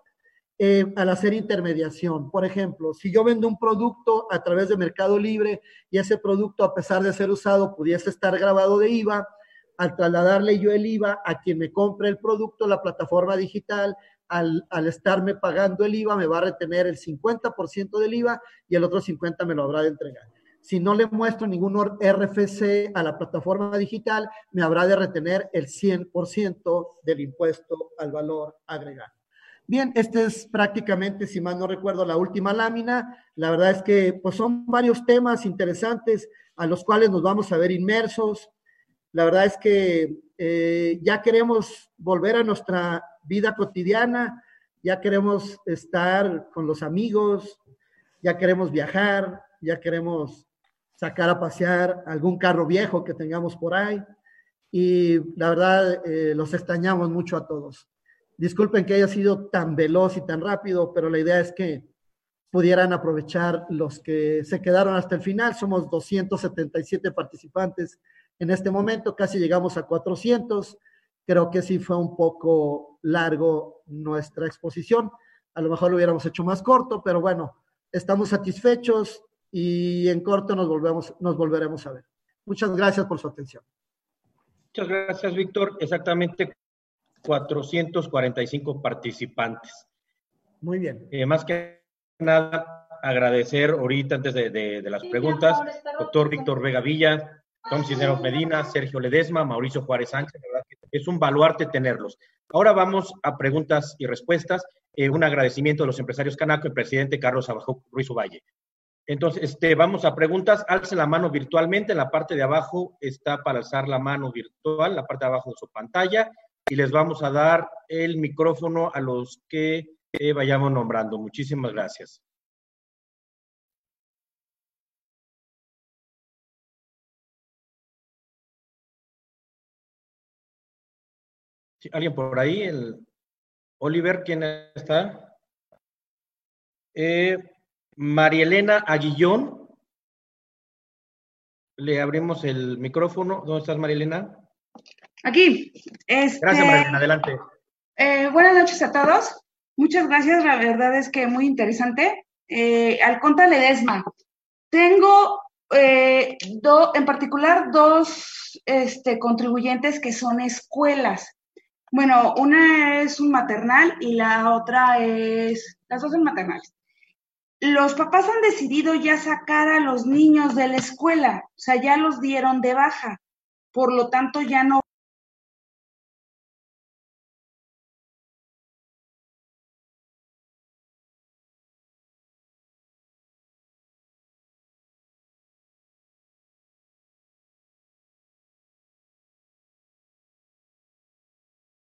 Speaker 2: eh, al hacer intermediación. Por ejemplo, si yo vendo un producto a través de Mercado Libre y ese producto, a pesar de ser usado, pudiese estar grabado de IVA, al trasladarle yo el IVA a quien me compre el producto, la plataforma digital, al, al, estarme pagando el IVA, me va a retener el 50% del IVA y el otro 50% me lo habrá de entregar. Si no le muestro ningún RFC a la plataforma digital, me habrá de retener el 100% del impuesto al valor agregado. Bien, este es prácticamente, si mal no recuerdo, la última lámina. La verdad es que pues, son varios temas interesantes a los cuales nos vamos a ver inmersos. La verdad es que eh, ya queremos volver a nuestra vida cotidiana, ya queremos estar con los amigos, ya queremos viajar, ya queremos sacar a pasear algún carro viejo que tengamos por ahí. Y la verdad, eh, los extrañamos mucho a todos. Disculpen que haya sido tan veloz y tan rápido, pero la idea es que pudieran aprovechar los que se quedaron hasta el final. Somos 277 participantes en este momento, casi llegamos a 400. Creo que sí fue un poco largo nuestra exposición. A lo mejor lo hubiéramos hecho más corto, pero bueno, estamos satisfechos y en corto nos, volvemos, nos volveremos a ver. Muchas gracias por su atención.
Speaker 1: Muchas gracias, Víctor. Exactamente 445 participantes.
Speaker 2: Muy bien.
Speaker 1: Eh, más que nada, agradecer ahorita, antes de, de, las preguntas, doctor Víctor Vega Villa, Tom Cisneros Medina, Sergio Ledesma, Mauricio Juárez Sánchez, verdad que es un baluarte tenerlos. Ahora vamos a preguntas y respuestas. Eh, un agradecimiento a los empresarios Canaco y presidente Carlos Abajo Ruiz Valle. Entonces, este, vamos a preguntas. Alce la mano virtualmente. En la parte de abajo está para alzar la mano virtual, la parte de abajo de su pantalla y les vamos a dar el micrófono a los que vayamos nombrando. Muchísimas gracias. ¿Alguien por ahí? El Oliver, ¿quién está? Eh, María Aguillón. Le abrimos el micrófono. ¿Dónde estás, María Elena?
Speaker 3: Aquí. Este,
Speaker 1: gracias, María, adelante.
Speaker 3: Eh, buenas noches a todos. Muchas gracias, la verdad es que muy interesante. Eh, Alconta Ledesma. Tengo eh, en particular dos este, contribuyentes que son escuelas. Bueno, una es un maternal y la otra es, las dos son maternales. Los papás han decidido ya sacar a los niños de la escuela, o sea, ya los dieron de baja, por lo tanto ya no